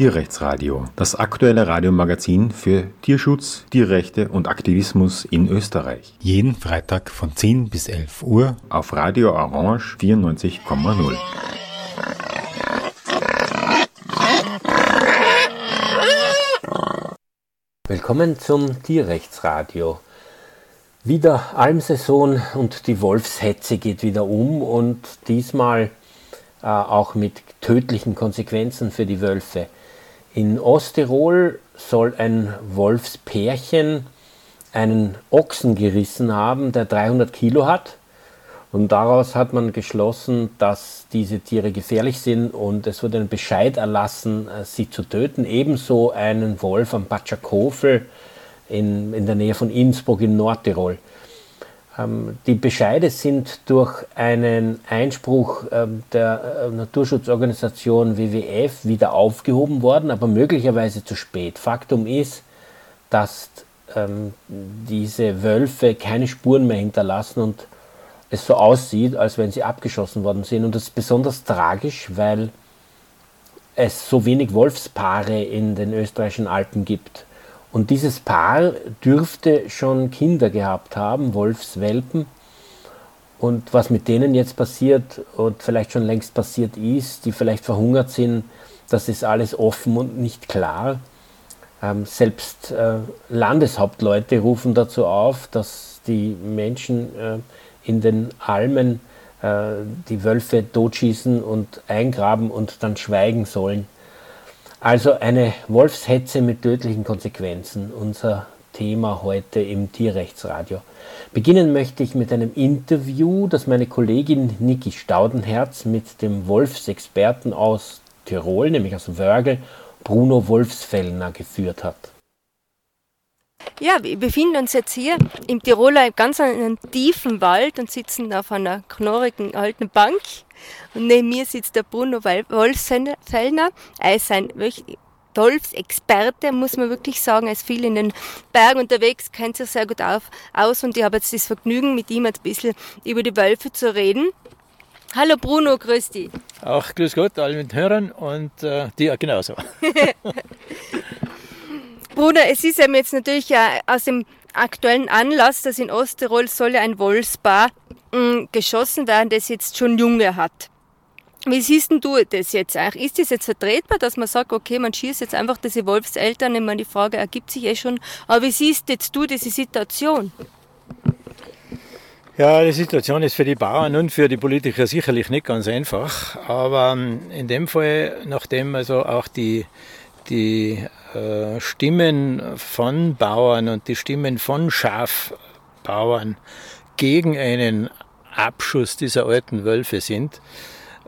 Tierrechtsradio, das aktuelle Radiomagazin für Tierschutz, Tierrechte und Aktivismus in Österreich. Jeden Freitag von 10 bis 11 Uhr auf Radio Orange 94,0. Willkommen zum Tierrechtsradio. Wieder Almsaison und die Wolfshetze geht wieder um und diesmal äh, auch mit tödlichen Konsequenzen für die Wölfe. In Osttirol soll ein Wolfspärchen einen Ochsen gerissen haben, der 300 Kilo hat. Und daraus hat man geschlossen, dass diese Tiere gefährlich sind und es wurde ein Bescheid erlassen, äh, sie zu töten. Ebenso einen Wolf am Patschakofel in, in der Nähe von Innsbruck in Nordtirol. Ähm, die Bescheide sind durch einen Einspruch ähm, der äh, Naturschutzorganisation WWF wieder aufgehoben worden, aber möglicherweise zu spät. Faktum ist, dass ähm, diese Wölfe keine Spuren mehr hinterlassen und es so aussieht, als wenn sie abgeschossen worden sind. Und das ist besonders tragisch, weil es so wenig Wolfspaare in den österreichischen Alpen gibt. Und dieses Paar dürfte schon Kinder gehabt haben, Wolfswelpen. Und was mit denen jetzt passiert und vielleicht schon längst passiert ist, die vielleicht verhungert sind, das ist alles offen und nicht klar. Ähm, selbst äh, Landeshauptleute rufen dazu auf, dass die Menschen äh, in den Almen äh, die Wölfe totschießen und eingraben und dann schweigen sollen. Also eine Wolfshetze mit tödlichen Konsequenzen, unser Thema heute im Tierrechtsradio. Beginnen möchte ich mit einem Interview, das meine Kollegin Niki Staudenherz mit dem Wolfsexperten aus Tirol, nämlich aus Wörgl, Bruno Wolfsfellner, geführt hat. Ja, wir befinden uns jetzt hier im Tiroler ganz in einem tiefen Wald und sitzen auf einer knorrigen alten Bank. Und neben mir sitzt der Bruno Wolfsfellner. Er ist ein Wolfsexperte, muss man wirklich sagen. Er ist viel in den Bergen unterwegs, kennt sich sehr gut auf, aus und ich habe jetzt das Vergnügen, mit ihm ein bisschen über die Wölfe zu reden. Hallo Bruno, grüß dich. Auch grüß Gott, alle mit Hörern und äh, dir genauso. Bruder, es ist eben jetzt natürlich ja aus dem aktuellen Anlass, dass in Osttirol soll ja ein Wolfspaar geschossen werden, das jetzt schon Junge hat. Wie siehst denn du das jetzt eigentlich? Ist das jetzt vertretbar, dass man sagt, okay, man schießt jetzt einfach diese Wolfseltern? Ich meine, die Frage ergibt sich eh schon. Aber wie siehst jetzt du diese Situation? Ja, die Situation ist für die Bauern und für die Politiker sicherlich nicht ganz einfach. Aber ähm, in dem Fall, nachdem also auch die, die äh, Stimmen von Bauern und die Stimmen von Schafbauern gegen einen Abschuss dieser alten Wölfe sind,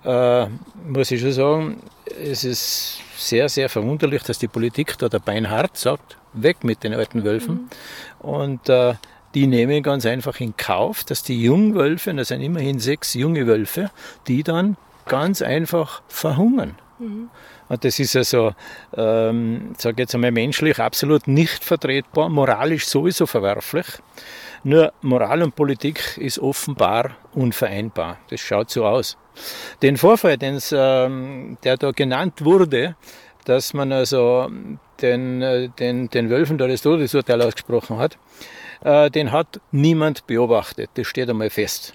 äh, muss ich schon sagen, es ist sehr, sehr verwunderlich, dass die Politik da der Beinhard sagt, weg mit den alten Wölfen. Mhm. Und äh, die nehmen ganz einfach in Kauf, dass die Jungwölfe, das sind immerhin sechs junge Wölfe, die dann ganz einfach verhungern. Mhm. Und das ist also, ähm, sage jetzt einmal menschlich absolut nicht vertretbar, moralisch sowieso verwerflich. Nur Moral und Politik ist offenbar unvereinbar. Das schaut so aus. Den Vorfall, ähm, der da genannt wurde, dass man also den, äh, den, den Wölfen da das Todesurteil ausgesprochen hat, äh, den hat niemand beobachtet. Das steht einmal fest.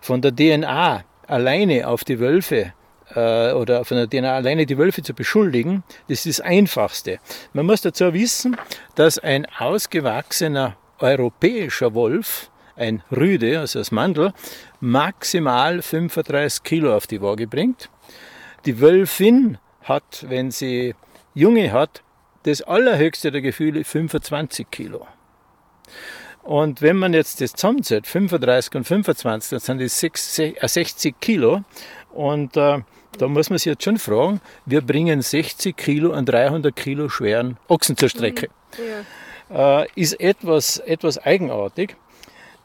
Von der DNA alleine auf die Wölfe äh, oder von der DNA alleine die Wölfe zu beschuldigen, das ist das Einfachste. Man muss dazu wissen, dass ein ausgewachsener europäischer Wolf, ein Rüde, also das Mandel, maximal 35 Kilo auf die Waage bringt. Die Wölfin hat, wenn sie Junge hat, das allerhöchste der Gefühle 25 Kilo. Und wenn man jetzt das zusammenzählt, 35 und 25, dann sind das 60 Kilo. Und äh, da muss man sich jetzt schon fragen, wir bringen 60 Kilo an 300 Kilo schweren Ochsen zur Strecke. Ja. Äh, ist etwas, etwas eigenartig.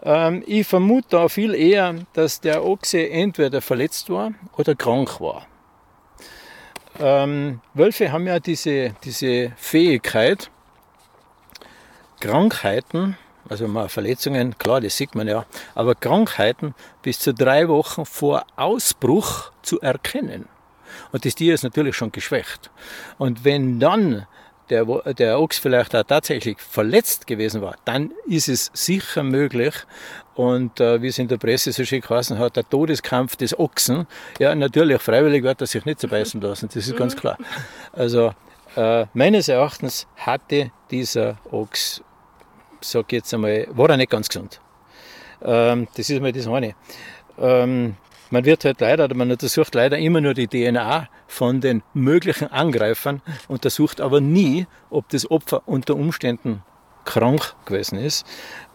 Ähm, ich vermute da viel eher, dass der Ochse entweder verletzt war oder krank war. Ähm, Wölfe haben ja diese, diese Fähigkeit, Krankheiten also mal Verletzungen, klar, das sieht man ja, aber Krankheiten bis zu drei Wochen vor Ausbruch zu erkennen. Und das Tier ist natürlich schon geschwächt. Und wenn dann der, der Ochs vielleicht auch tatsächlich verletzt gewesen war, dann ist es sicher möglich. Und äh, wie es in der Presse so schön geheißen hat, der Todeskampf des Ochsen, ja, natürlich, freiwillig wird er sich nicht zerbeißen lassen, das ist ganz mhm. klar. Also, äh, meines Erachtens hatte dieser Ochs, sag jetzt einmal, war er nicht ganz gesund. Ähm, das ist mal das eine. Ähm, man wird halt leider, man untersucht leider immer nur die DNA von den möglichen Angreifern, untersucht aber nie, ob das Opfer unter Umständen krank gewesen ist.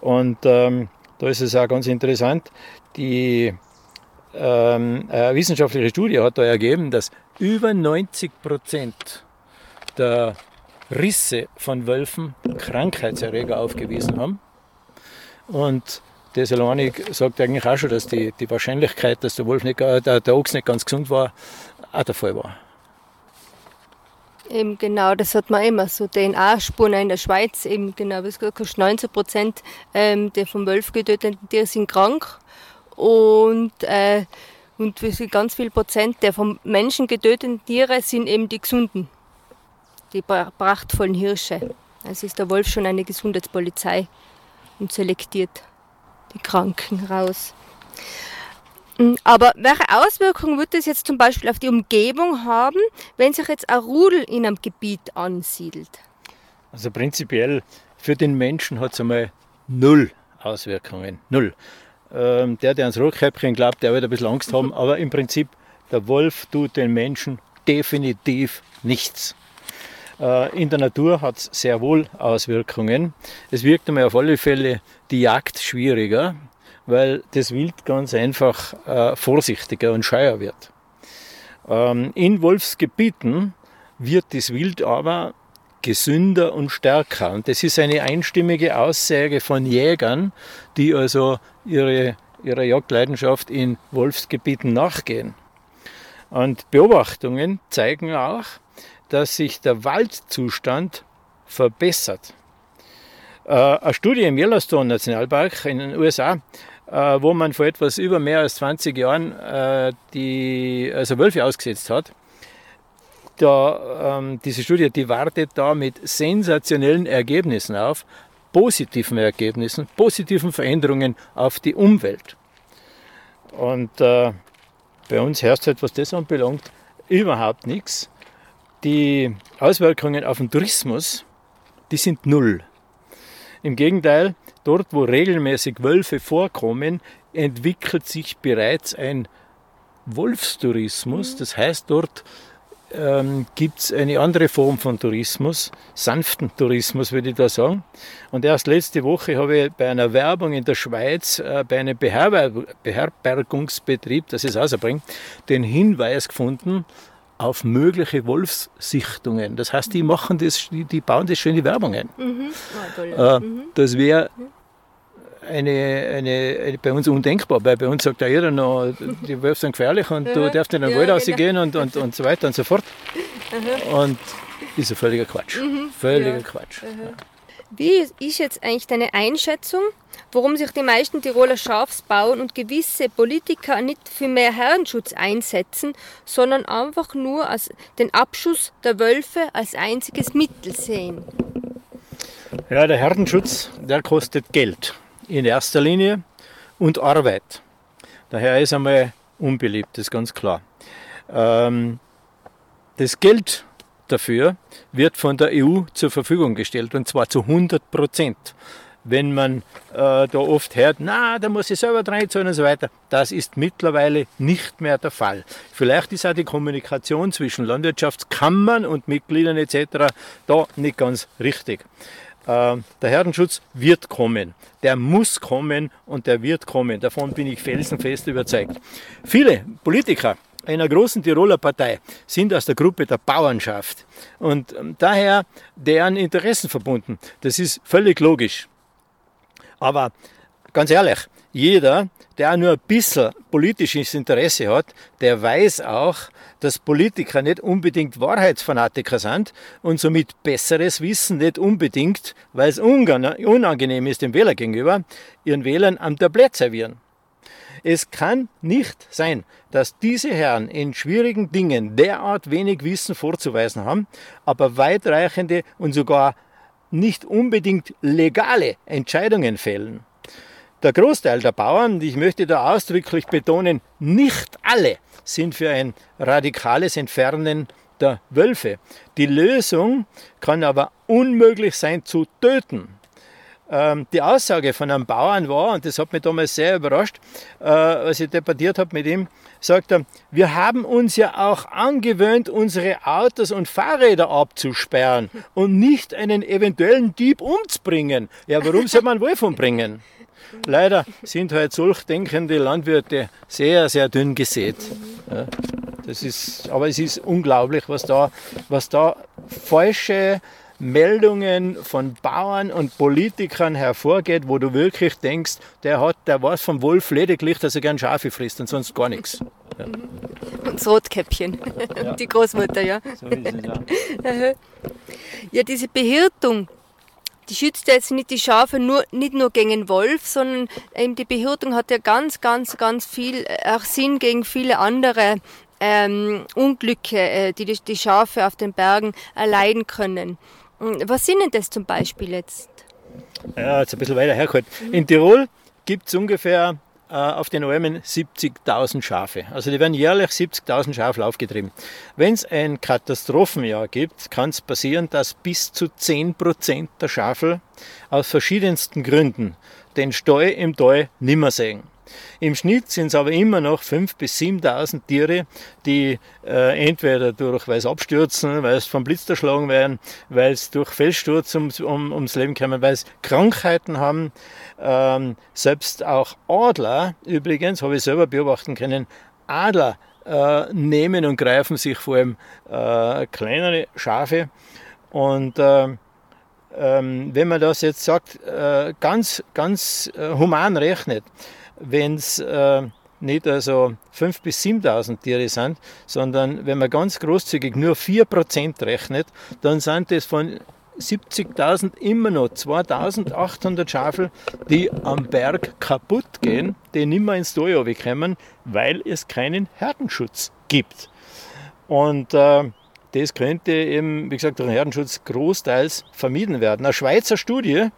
Und ähm, da ist es auch ganz interessant, die ähm, wissenschaftliche Studie hat da ergeben, dass über 90 Prozent der Risse von Wölfen Krankheitserreger aufgewiesen haben. Und das alleine sagt eigentlich auch schon, dass die, die Wahrscheinlichkeit, dass der, Wolf nicht, der, der Ochs nicht ganz gesund war, auch der Fall war. Eben genau, das hat man immer so DNA-Spuren in der Schweiz, eben genau, es gesagt hast, 19 Prozent ähm, der vom Wolf getöteten Tiere sind krank und, äh, und ganz viel Prozent der vom Menschen getöteten Tiere sind eben die gesunden, die prachtvollen Hirsche. Also ist der Wolf schon eine Gesundheitspolizei und selektiert die Kranken raus. Mm, aber welche Auswirkungen wird das jetzt zum Beispiel auf die Umgebung haben, wenn sich jetzt ein Rudel in einem Gebiet ansiedelt? Also prinzipiell für den Menschen hat es einmal null Auswirkungen. Null. Ähm, der, der ans Rotkäppchen glaubt, der wird ein bisschen Angst haben, aber im Prinzip, der Wolf tut den Menschen definitiv nichts. Äh, in der Natur hat es sehr wohl Auswirkungen. Es wirkt einmal auf alle Fälle die Jagd schwieriger, weil das Wild ganz einfach äh, vorsichtiger und scheuer wird. Ähm, in Wolfsgebieten wird das Wild aber gesünder und stärker. Und das ist eine einstimmige Aussage von Jägern, die also ihre, ihrer Jagdleidenschaft in Wolfsgebieten nachgehen. Und Beobachtungen zeigen auch, dass sich der Waldzustand verbessert. Äh, eine Studie im Yellowstone Nationalpark in den USA, äh, wo man vor etwas über mehr als 20 Jahren äh, die, also Wölfe ausgesetzt hat, da, ähm, diese Studie, die wartet da mit sensationellen Ergebnissen auf, positiven Ergebnissen, positiven Veränderungen auf die Umwelt. Und äh, bei uns herrscht halt, was das anbelangt, überhaupt nichts. Die Auswirkungen auf den Tourismus, die sind null. Im Gegenteil, dort wo regelmäßig Wölfe vorkommen, entwickelt sich bereits ein Wolfstourismus. Das heißt, dort ähm, gibt es eine andere Form von Tourismus, sanften Tourismus würde ich da sagen. Und erst letzte Woche habe ich bei einer Werbung in der Schweiz, äh, bei einem Beherber Beherbergungsbetrieb, das es ausbringt, den Hinweis gefunden, auf mögliche Wolfssichtungen. Das heißt, die machen das, die, die bauen das die Werbungen. Mhm. Ah, äh, mhm. Das wäre eine, eine, eine, bei uns undenkbar, weil bei uns sagt ja jeder noch, die Wölfe sind gefährlich und du darfst in den ja, Wald rausgehen genau. und, und, und so weiter und so fort. Und das ist ein völliger Quatsch. Mhm. Völliger ja. Quatsch. Ja. Wie ist jetzt eigentlich deine Einschätzung, warum sich die meisten Tiroler Schafsbauern und gewisse Politiker nicht für mehr Herrenschutz einsetzen, sondern einfach nur als den Abschuss der Wölfe als einziges Mittel sehen? Ja, der Herdenschutz, der kostet Geld in erster Linie und Arbeit. Daher ist einmal unbeliebt, das ist ganz klar. Ähm, das Geld dafür wird von der EU zur Verfügung gestellt und zwar zu 100 Prozent. Wenn man äh, da oft hört, na, da muss ich selber reinzahlen und so weiter, das ist mittlerweile nicht mehr der Fall. Vielleicht ist auch die Kommunikation zwischen Landwirtschaftskammern und Mitgliedern etc. da nicht ganz richtig. Äh, der Herdenschutz wird kommen. Der muss kommen und der wird kommen. Davon bin ich felsenfest überzeugt. Viele Politiker einer großen Tiroler Partei sind aus der Gruppe der Bauernschaft und ähm, daher deren Interessen verbunden. Das ist völlig logisch. Aber ganz ehrlich, jeder, der nur ein bisschen politisches Interesse hat, der weiß auch, dass Politiker nicht unbedingt Wahrheitsfanatiker sind und somit besseres Wissen nicht unbedingt, weil es unangenehm ist dem Wähler gegenüber, ihren Wählern am Tablett servieren. Es kann nicht sein, dass diese Herren in schwierigen Dingen derart wenig Wissen vorzuweisen haben, aber weitreichende und sogar nicht unbedingt legale Entscheidungen fällen. Der Großteil der Bauern, ich möchte da ausdrücklich betonen, nicht alle sind für ein radikales Entfernen der Wölfe. Die Lösung kann aber unmöglich sein zu töten. Ähm, die Aussage von einem Bauern war, und das hat mich damals sehr überrascht, äh, als ich debattiert habe mit ihm, sagt er, wir haben uns ja auch angewöhnt, unsere Autos und Fahrräder abzusperren und nicht einen eventuellen Dieb umzubringen. Ja, warum soll man Wolf umbringen? Leider sind halt solch denkende Landwirte sehr, sehr dünn gesät. Ja, das ist, aber es ist unglaublich, was da, was da falsche Meldungen von Bauern und Politikern hervorgeht, wo du wirklich denkst, der hat, der weiß vom Wolf lediglich, dass er gern Schafe frisst und sonst gar nichts. Ja. Und das Rotkäppchen, ja. die Großmutter, ja. So ist es, ja. ja, diese Behirtung, die schützt ja jetzt nicht die Schafe nur, nicht nur gegen den Wolf, sondern eben die Behirtung hat ja ganz, ganz, ganz viel auch Sinn gegen viele andere ähm, Unglücke, äh, die die Schafe auf den Bergen erleiden können. Was sind denn das zum Beispiel jetzt? Ja, jetzt ein bisschen weiter hergeholt. In Tirol gibt es ungefähr äh, auf den Almen 70.000 Schafe. Also die werden jährlich 70.000 Schafe aufgetrieben. Wenn es ein Katastrophenjahr gibt, kann es passieren, dass bis zu 10% der Schafe aus verschiedensten Gründen den Steu im Tal nimmer sehen. Im Schnitt sind es aber immer noch 5.000 bis 7.000 Tiere, die äh, entweder durch, weil sie abstürzen, weil sie vom Blitz erschlagen werden, weil sie durch Felssturz ums, um, ums Leben kommen, weil sie Krankheiten haben. Ähm, selbst auch Adler, übrigens, habe ich selber beobachten können, Adler äh, nehmen und greifen sich vor allem äh, kleinere Schafe. Und äh, ähm, wenn man das jetzt sagt, äh, ganz, ganz äh, human rechnet, wenn es äh, nicht also 5.000 bis 7.000 Tiere sind, sondern wenn man ganz großzügig nur 4% rechnet, dann sind es von 70.000 immer noch 2.800 Schafe, die am Berg kaputt gehen, die nicht mehr ins Tal kommen, weil es keinen Herdenschutz gibt. Und äh, das könnte eben, wie gesagt, durch den Herdenschutz großteils vermieden werden. Eine Schweizer Studie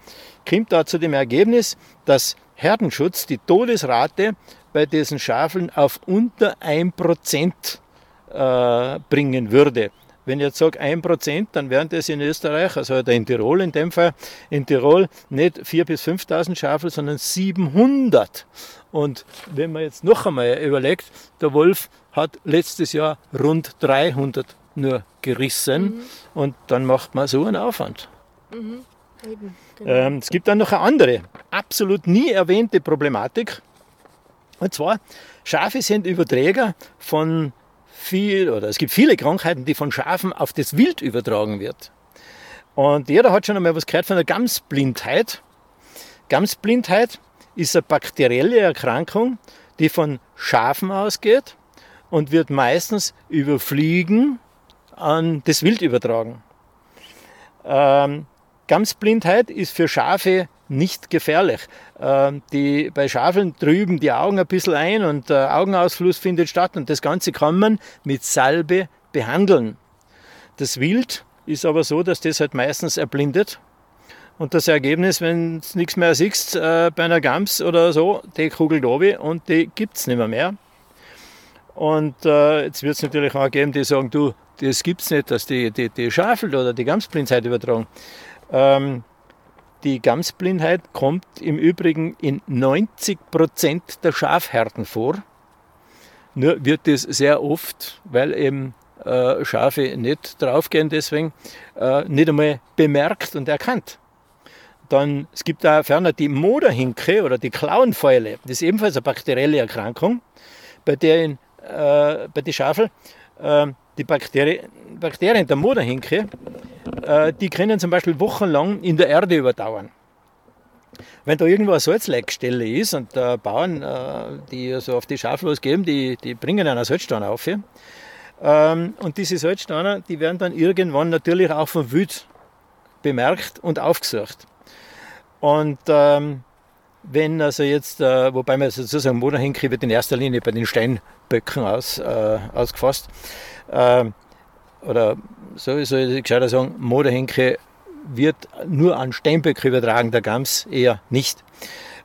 kommt da zu dem Ergebnis, dass Herdenschutz die Todesrate bei diesen Schafeln auf unter 1% äh, bringen würde. Wenn ich jetzt sage 1%, dann wären das in Österreich, also in Tirol in dem Fall, in Tirol nicht 4.000 bis 5.000 Schafe, sondern 700. Und wenn man jetzt noch einmal überlegt, der Wolf hat letztes Jahr rund 300 nur gerissen mhm. und dann macht man so einen Aufwand. Mhm. Eben, genau. ähm, es gibt dann noch eine andere, absolut nie erwähnte Problematik. Und zwar, Schafe sind Überträger von viel, oder es gibt viele Krankheiten, die von Schafen auf das Wild übertragen wird. Und jeder hat schon einmal was gehört von der Gamsblindheit. Gamsblindheit ist eine bakterielle Erkrankung, die von Schafen ausgeht und wird meistens über Fliegen an das Wild übertragen. Ähm, Gamsblindheit ist für Schafe nicht gefährlich. Ähm, die, bei Schafeln trüben die Augen ein bisschen ein und der Augenausfluss findet statt und das Ganze kann man mit Salbe behandeln. Das Wild ist aber so, dass das halt meistens erblindet. Und das Ergebnis, wenn du nichts mehr siehst äh, bei einer Gams oder so, die kugelt oben und die gibt es nicht mehr. mehr. Und äh, jetzt wird es natürlich auch geben, die sagen, du, das gibt es nicht, dass die, die, die Schafel oder die Gamsblindheit übertragen. Ähm, die Gamsblindheit kommt im Übrigen in 90 Prozent der Schafherden vor. Nur wird es sehr oft, weil eben äh, Schafe nicht draufgehen, deswegen äh, nicht einmal bemerkt und erkannt. Dann, es gibt da ferner die Moderhinke oder die Klauenfäule. Das ist ebenfalls eine bakterielle Erkrankung, bei der in, äh, bei den Schafeln äh, die Bakterien, Bakterien der Moderhinke äh, die können zum Beispiel wochenlang in der Erde überdauern. Wenn da irgendwo eine Salzleckstelle ist und der Bauern, äh, die also auf die Schafe losgeben, die, die bringen einen Salzstein auf. Ähm, und diese Salzsteine, die werden dann irgendwann natürlich auch vom Wild bemerkt und aufgesucht. Und ähm, wenn also jetzt, äh, wobei man sozusagen Moderhenke wird in erster Linie bei den Steinböcken aus, äh, ausgefasst. Äh, oder so soll ich gescheiter sagen, Moderhenke wird nur an Steinböcke übertragen, der Gams eher nicht.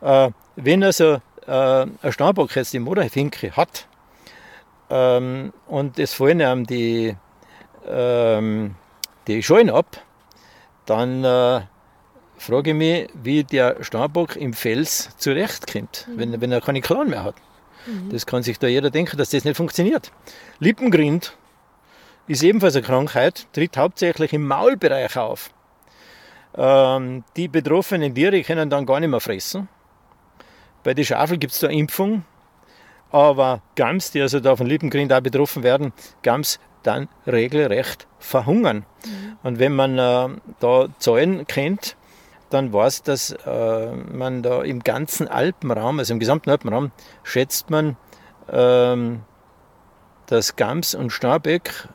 Äh, wenn also äh, ein Steinbock jetzt die Moderhenke hat ähm, und es fallen ihm die, ähm, die Schollen ab, dann äh, frage ich mich, wie der Steinbock im Fels zurechtkommt, mhm. wenn, wenn er keine Klauen mehr hat. Mhm. Das kann sich da jeder denken, dass das nicht funktioniert. Lippengrind ist ebenfalls eine Krankheit, tritt hauptsächlich im Maulbereich auf. Ähm, die betroffenen Tiere können dann gar nicht mehr fressen. Bei den Schafeln gibt es da Impfung, aber Gams, die also da von Lippengrind auch betroffen werden, Gams dann regelrecht verhungern. Mhm. Und wenn man äh, da Zahlen kennt, dann weiß, dass äh, man da im ganzen Alpenraum, also im gesamten Alpenraum, schätzt man, ähm, dass Gams und Starböck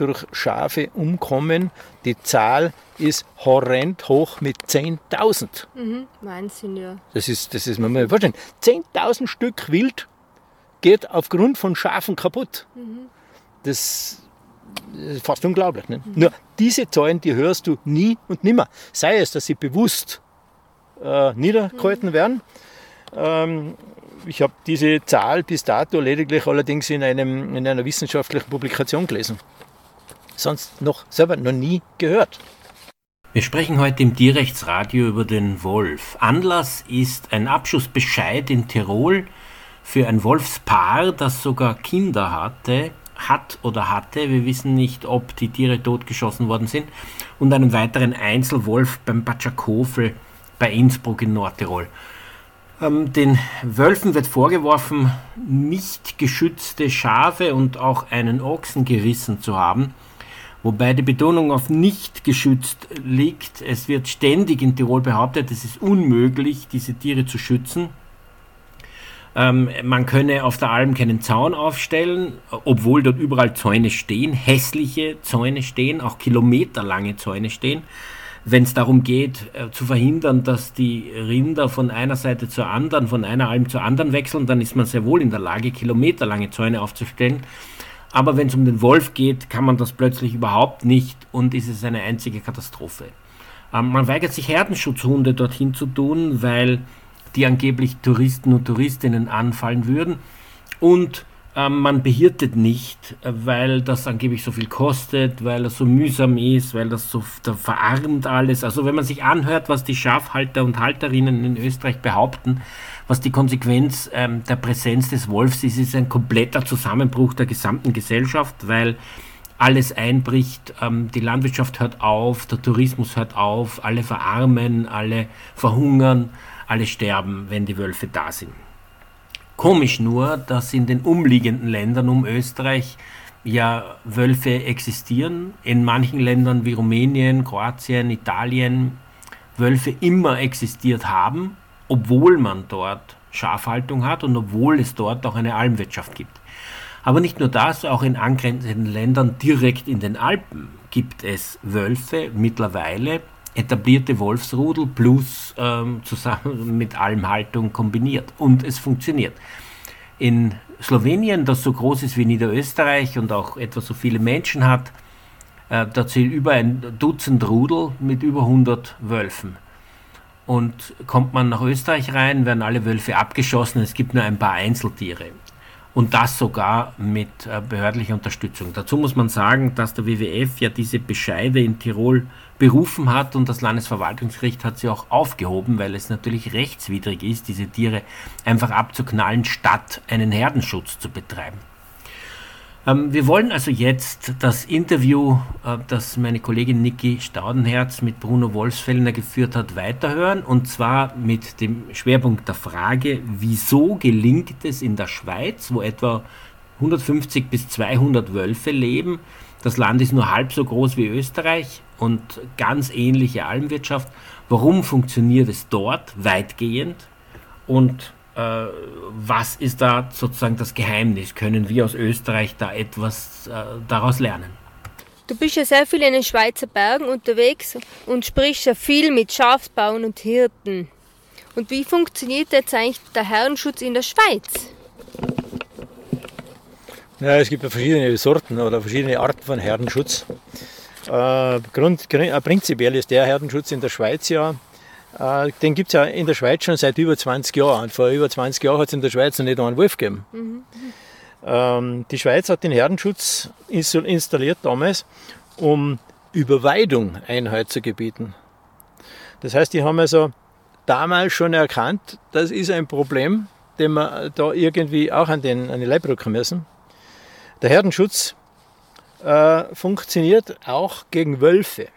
durch Schafe umkommen. Die Zahl ist horrend hoch mit 10.000. Mhm, Wahnsinn, ja. Das ist, das ist man mal vorstellen. 10.000 Stück Wild geht aufgrund von Schafen kaputt. Mhm. Das ist fast unglaublich. Ne? Mhm. Nur diese Zahlen, die hörst du nie und nimmer. Sei es, dass sie bewusst äh, niedergehalten mhm. werden. Ähm, ich habe diese Zahl bis dato lediglich allerdings in, einem, in einer wissenschaftlichen Publikation gelesen. Sonst noch selber noch nie gehört. Wir sprechen heute im Tierrechtsradio über den Wolf. Anlass ist ein Abschussbescheid in Tirol für ein Wolfspaar, das sogar Kinder hatte hat oder hatte. Wir wissen nicht, ob die Tiere totgeschossen worden sind. Und einen weiteren Einzelwolf beim Batschakofel bei Innsbruck in Nordtirol. Ähm, den Wölfen wird vorgeworfen, nicht geschützte Schafe und auch einen Ochsen gerissen zu haben. Wobei die Betonung auf nicht geschützt liegt. Es wird ständig in Tirol behauptet, es ist unmöglich, diese Tiere zu schützen. Ähm, man könne auf der Alm keinen Zaun aufstellen, obwohl dort überall Zäune stehen, hässliche Zäune stehen, auch kilometerlange Zäune stehen. Wenn es darum geht, äh, zu verhindern, dass die Rinder von einer Seite zur anderen, von einer Alm zur anderen wechseln, dann ist man sehr wohl in der Lage, kilometerlange Zäune aufzustellen. Aber wenn es um den Wolf geht, kann man das plötzlich überhaupt nicht und ist es eine einzige Katastrophe. Ähm, man weigert sich, Herdenschutzhunde dorthin zu tun, weil die angeblich Touristen und Touristinnen anfallen würden. Und ähm, man behirtet nicht, weil das angeblich so viel kostet, weil es so mühsam ist, weil das so da verarmt alles. Also wenn man sich anhört, was die Schafhalter und Halterinnen in Österreich behaupten, was die Konsequenz ähm, der Präsenz des Wolfs ist, ist ein kompletter Zusammenbruch der gesamten Gesellschaft, weil alles einbricht, ähm, die Landwirtschaft hört auf, der Tourismus hört auf, alle verarmen, alle verhungern alle sterben, wenn die Wölfe da sind. Komisch nur, dass in den umliegenden Ländern um Österreich ja Wölfe existieren. In manchen Ländern wie Rumänien, Kroatien, Italien Wölfe immer existiert haben, obwohl man dort Schafhaltung hat und obwohl es dort auch eine Almwirtschaft gibt. Aber nicht nur das, auch in angrenzenden Ländern direkt in den Alpen gibt es Wölfe mittlerweile, etablierte Wolfsrudel plus ähm, zusammen mit Almhaltung kombiniert. Und es funktioniert. In Slowenien, das so groß ist wie Niederösterreich und auch etwa so viele Menschen hat, äh, da zählt über ein Dutzend Rudel mit über 100 Wölfen. Und kommt man nach Österreich rein, werden alle Wölfe abgeschossen, es gibt nur ein paar Einzeltiere. Und das sogar mit äh, behördlicher Unterstützung. Dazu muss man sagen, dass der WWF ja diese Bescheide in Tirol berufen hat und das Landesverwaltungsgericht hat sie auch aufgehoben, weil es natürlich rechtswidrig ist, diese Tiere einfach abzuknallen, statt einen Herdenschutz zu betreiben. Ähm, wir wollen also jetzt das Interview, äh, das meine Kollegin Niki Staudenherz mit Bruno Wolfsfellner geführt hat, weiterhören und zwar mit dem Schwerpunkt der Frage, wieso gelingt es in der Schweiz, wo etwa 150 bis 200 Wölfe leben, das Land ist nur halb so groß wie Österreich und ganz ähnliche Almwirtschaft. Warum funktioniert es dort weitgehend? Und was ist da sozusagen das Geheimnis? Können wir aus Österreich da etwas äh, daraus lernen? Du bist ja sehr viel in den Schweizer Bergen unterwegs und sprichst ja viel mit Schafsbauern und Hirten. Und wie funktioniert jetzt eigentlich der Herrenschutz in der Schweiz? Ja, es gibt ja verschiedene Sorten oder verschiedene Arten von Herdenschutz. Äh, Grund, äh, prinzipiell ist der Herdenschutz in der Schweiz ja, äh, den gibt es ja in der Schweiz schon seit über 20 Jahren. Und vor über 20 Jahren hat es in der Schweiz noch nicht einen Wolf gegeben. Mhm. Ähm, die Schweiz hat den Herdenschutz installiert damals, um Überweidung Einhalt zu gebieten. Das heißt, die haben also damals schon erkannt, das ist ein Problem, den wir da irgendwie auch an, den, an die Leib rücken müssen. Der Herdenschutz äh, funktioniert auch gegen Wölfe.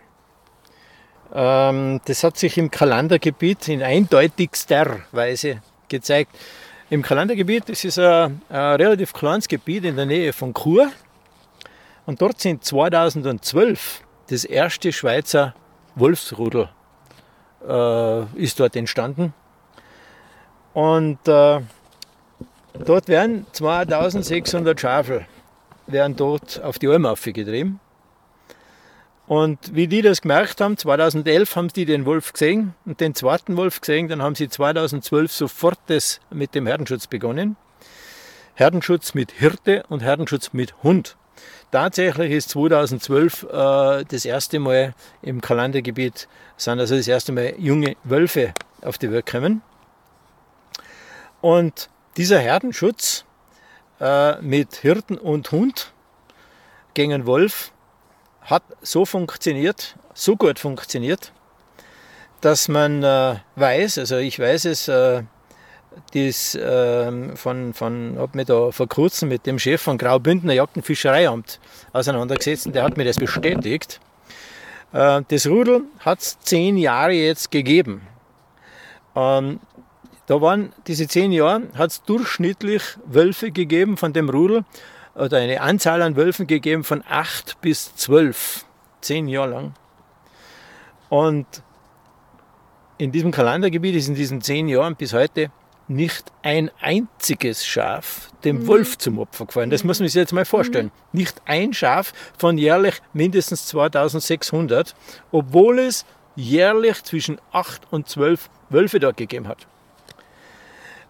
Ähm, das hat sich im Kalendergebiet in eindeutigster Weise gezeigt. Im Kalendergebiet, das ist ein, ein relativ kleines Gebiet in der Nähe von Chur. Und dort sind 2012 das erste Schweizer Wolfsrudel äh, ist dort entstanden. Und äh, dort werden 2600 Schafe werden dort auf die Alm getrieben. Und wie die das gemerkt haben, 2011 haben die den Wolf gesehen und den zweiten Wolf gesehen, dann haben sie 2012 sofort das mit dem Herdenschutz begonnen. Herdenschutz mit Hirte und Herdenschutz mit Hund. Tatsächlich ist 2012 äh, das erste Mal im Kalendergebiet, sind also das erste Mal junge Wölfe auf die Welt gekommen. Und dieser Herdenschutz äh, mit Hirten und Hund gegen Wolf hat so funktioniert, so gut funktioniert, dass man äh, weiß, also ich weiß es, äh, dies, äh, von, von, habe mich da vor kurzem mit dem Chef von Graubündner Jagd- und Fischereiamt auseinandergesetzt und der hat mir das bestätigt. Äh, das Rudel hat es zehn Jahre jetzt gegeben. Ähm, da waren diese zehn Jahre, hat es durchschnittlich Wölfe gegeben von dem Rudel, oder eine Anzahl an Wölfen gegeben von acht bis zwölf, zehn Jahre lang. Und in diesem Kalendergebiet ist in diesen zehn Jahren bis heute nicht ein einziges Schaf dem mhm. Wolf zum Opfer gefallen. Das muss man sich jetzt mal vorstellen. Mhm. Nicht ein Schaf von jährlich mindestens 2600, obwohl es jährlich zwischen 8 und 12 Wölfe dort gegeben hat.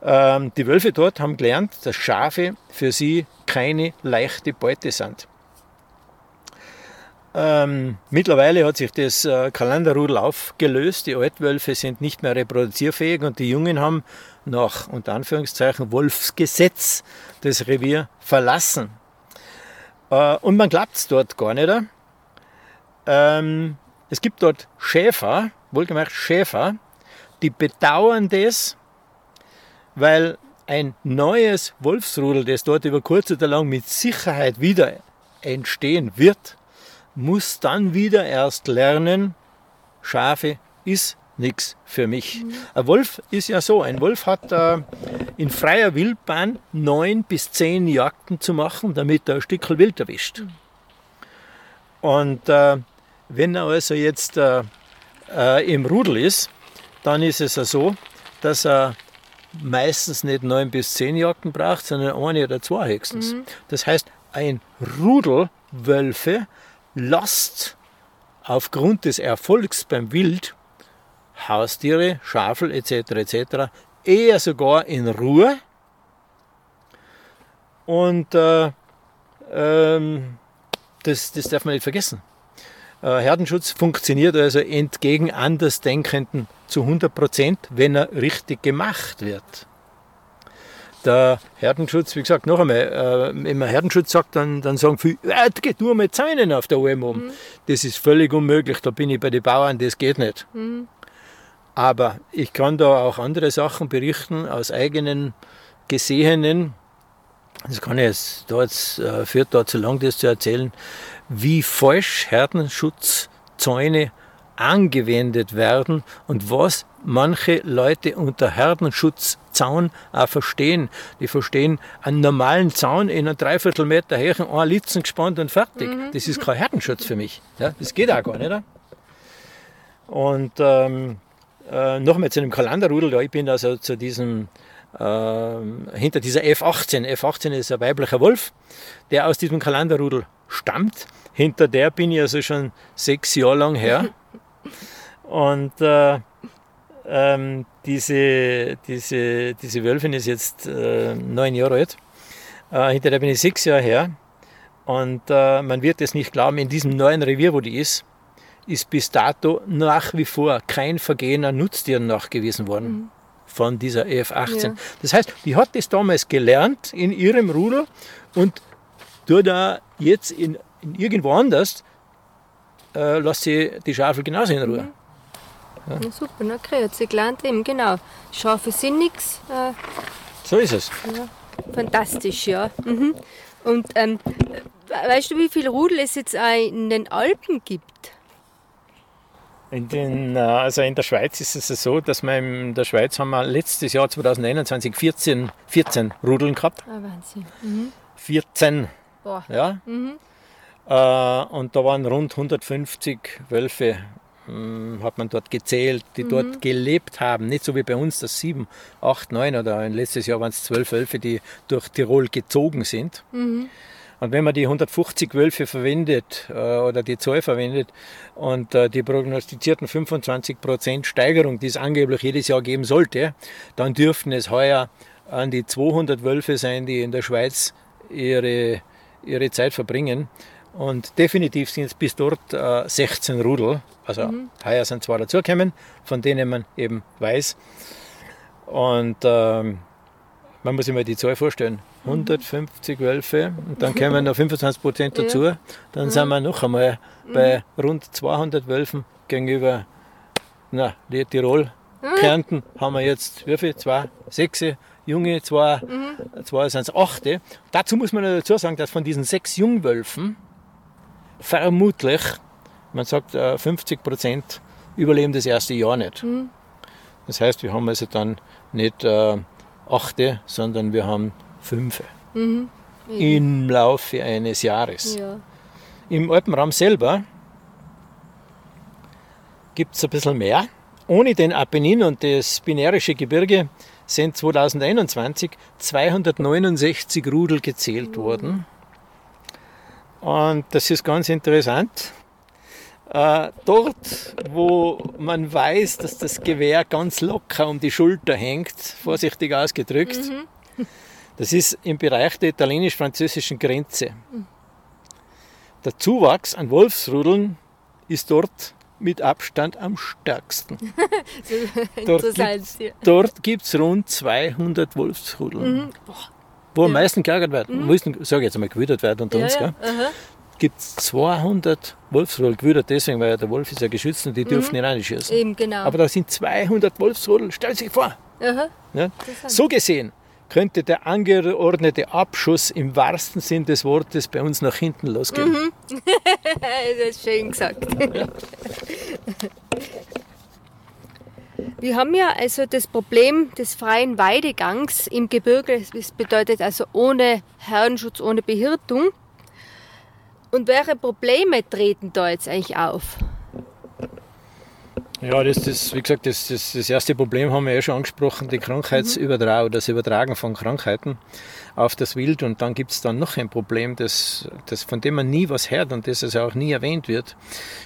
Ähm, die Wölfe dort haben gelernt, dass Schafe für sie keine leichte Beute sind. Ähm, mittlerweile hat sich das äh, Kalenderrudel aufgelöst. Die Altwölfe sind nicht mehr reproduzierfähig und die Jungen haben nach unter Anführungszeichen Wolfsgesetz das Revier verlassen. Äh, und man glaubt es dort gar nicht. Ähm, es gibt dort Schäfer, wohlgemerkt Schäfer, die bedauern das, weil ein neues Wolfsrudel, das dort über kurz oder lang mit Sicherheit wieder entstehen wird, muss dann wieder erst lernen, Schafe ist nichts für mich. Mhm. Ein Wolf ist ja so, ein Wolf hat äh, in freier Wildbahn neun bis zehn Jagden zu machen, damit er ein Stück Wild erwischt. Mhm. Und äh, wenn er also jetzt äh, äh im Rudel ist, dann ist es ja so, dass er meistens nicht neun bis zehn Jagden braucht, sondern eine oder zwei höchstens. Mhm. Das heißt, ein Rudel Wölfe lasst aufgrund des Erfolgs beim Wild Haustiere, Schafel etc. etc. eher sogar in Ruhe und äh, ähm, das, das darf man nicht vergessen. Äh, Herdenschutz funktioniert also entgegen Andersdenkenden zu 100 Prozent, wenn er richtig gemacht wird. Der Herdenschutz, wie gesagt, noch einmal, äh, wenn man Herdenschutz sagt, dann, dann sagen viele, äh, geht nur mit Zäunen auf der Alm um. Mhm. Das ist völlig unmöglich, da bin ich bei den Bauern, das geht nicht. Mhm. Aber ich kann da auch andere Sachen berichten aus eigenen Gesehenen. Das kann ich jetzt, da jetzt, äh, führt da zu lang, das zu erzählen wie falsch Herdenschutzzäune angewendet werden und was manche Leute unter Herdenschutzzaun auch verstehen. Die verstehen einen normalen Zaun in einem Dreiviertelmeter Höhe, ein Litzen gespannt und fertig. Mhm. Das ist kein Herdenschutz für mich. Ja, das geht auch gar nicht. Oder? Und ähm, äh, nochmal zu einem Kalenderrudel, da ich bin also zu diesem hinter dieser F18. F18 ist ein weiblicher Wolf, der aus diesem Kalenderrudel stammt. Hinter der bin ich also schon sechs Jahre lang her. Und äh, ähm, diese, diese, diese Wölfin ist jetzt äh, neun Jahre alt. Äh, hinter der bin ich sechs Jahre her. Und äh, man wird es nicht glauben, in diesem neuen Revier, wo die ist, ist bis dato nach wie vor kein Vergehen an Nutztieren nachgewiesen worden. Mhm. Von dieser EF18. Ja. Das heißt, die hat das damals gelernt in ihrem Rudel und tut da jetzt in, in irgendwo anders, äh, lässt sie die Schafe genauso in Ruhe. Mhm. Ja. ja. super, okay, hat sie gelernt eben, genau. Schafe sind nichts. Äh, so ist es. Ja. Fantastisch, ja. Mhm. Und ähm, weißt du, wie viele Rudel es jetzt in den Alpen gibt? In, den, äh, also in der Schweiz ist es so, dass wir in der Schweiz haben wir letztes Jahr 2021 14, 14 Rudeln gehabt. Ah, Wahnsinn. Mhm. 14. Boah. Ja. Mhm. Äh, und da waren rund 150 Wölfe, mh, hm, hat man dort gezählt, die mhm. dort gelebt haben. Nicht so wie bei uns, das 7, 8, 9 oder letztes Jahr waren es 12 Wölfe, die durch Tirol gezogen sind. Mhm. Und wenn man die 150 Wölfe verwendet äh, oder die Zahl verwendet und äh, die prognostizierten 25% Steigerung, die es angeblich jedes Jahr geben sollte, dann dürften es heuer an die 200 Wölfe sein, die in der Schweiz ihre, ihre Zeit verbringen. Und definitiv sind es bis dort äh, 16 Rudel. Also mhm. heuer sind zwei dazugekommen, von denen man eben weiß. Und ähm, man muss sich mal die Zahl vorstellen. 150 Wölfe und dann kommen noch 25 Prozent dazu. Dann sind wir noch einmal bei rund 200 Wölfen gegenüber na, Tirol. Kärnten haben wir jetzt, wie viel? Zwei, sechs Junge, zwei, mhm. zwei sind es achte. Dazu muss man dazu sagen, dass von diesen sechs Jungwölfen vermutlich, man sagt 50 äh, Prozent, überleben das erste Jahr nicht. Mhm. Das heißt, wir haben also dann nicht äh, achte, sondern wir haben fünf mhm. im Laufe eines Jahres. Ja. Im Alpenraum selber gibt es ein bisschen mehr. Ohne den Apennin und das Binärische Gebirge sind 2021 269 Rudel gezählt mhm. worden. Und das ist ganz interessant. Äh, dort, wo man weiß, dass das Gewehr ganz locker um die Schulter hängt, vorsichtig ausgedrückt, mhm. Das ist im Bereich der italienisch-französischen Grenze. Der Zuwachs an Wolfsrudeln ist dort mit Abstand am stärksten. dort gibt es rund 200 Wolfsrudeln. Mhm. Wo am meisten geärgert werden, mhm. müssen, sage ich jetzt einmal, gewidert werden unter ja, uns, ja. gibt es 200 Wolfsrudel. Gewidert deswegen, weil der Wolf ist ja geschützt und die mhm. dürfen ihn nicht schießen. Eben, genau. Aber da sind 200 Wolfsrudel, stell sich vor. Ja? So gesehen könnte der angeordnete Abschuss im wahrsten Sinn des Wortes bei uns nach hinten losgehen. Mhm. das ist schön gesagt. Wir haben ja also das Problem des freien Weidegangs im Gebirge. Das bedeutet also ohne Herrenschutz, ohne Behirtung. Und welche Probleme treten da jetzt eigentlich auf? Ja, das, das, wie gesagt, das, das, das erste Problem haben wir ja schon angesprochen, die Krankheitsübertragung, das Übertragen von Krankheiten auf das Wild. Und dann gibt es dann noch ein Problem, das, das, von dem man nie was hört und das also auch nie erwähnt wird.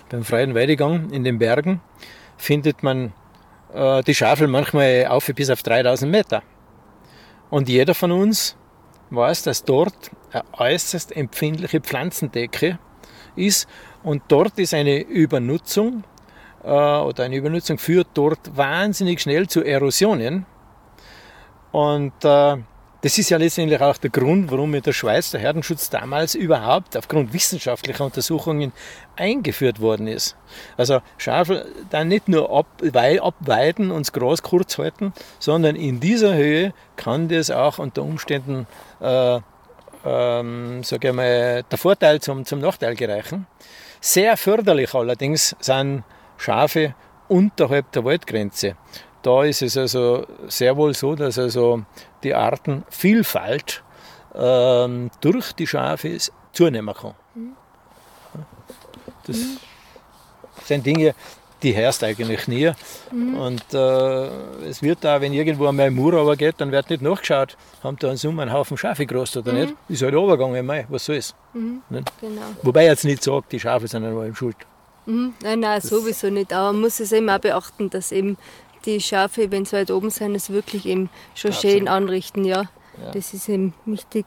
Beim freien Weidegang in den Bergen findet man äh, die Schafe manchmal auf bis auf 3000 Meter. Und jeder von uns weiß, dass dort eine äußerst empfindliche Pflanzendecke ist und dort ist eine Übernutzung äh, oder eine Übernutzung führt dort wahnsinnig schnell zu Erosionen. Und äh, das ist ja letztendlich auch der Grund, warum in der Schweiz der Herdenschutz damals überhaupt aufgrund wissenschaftlicher Untersuchungen eingeführt worden ist. Also Schafe dann nicht nur abweiden und Gras kurz halten, sondern in dieser Höhe kann das auch unter Umständen äh, ähm, sage mal, der Vorteil zum, zum Nachteil gereichen. Sehr förderlich allerdings sind Schafe unterhalb der Waldgrenze. Da ist es also sehr wohl so, dass also die Artenvielfalt ähm, durch die Schafe zunehmen kann. Das sind Dinge, die hörst eigentlich nie. Mhm. Und äh, es wird da, wenn irgendwo einmal ein Mur geht, dann wird nicht nachgeschaut, haben da einen Sommer einen Haufen Schafe gerost oder mhm. nicht. Ist halt runtergegangen, mei, was soll's. Mhm. Genau. Wobei ich jetzt nicht sagt, die Schafe sind an allem schuld. Mhm. Nein, nein, sowieso nicht. Aber man muss es eben auch beachten, dass eben die Schafe, wenn sie weit oben sind, es wirklich eben schon schön anrichten, ja. ja. Das ist eben wichtig.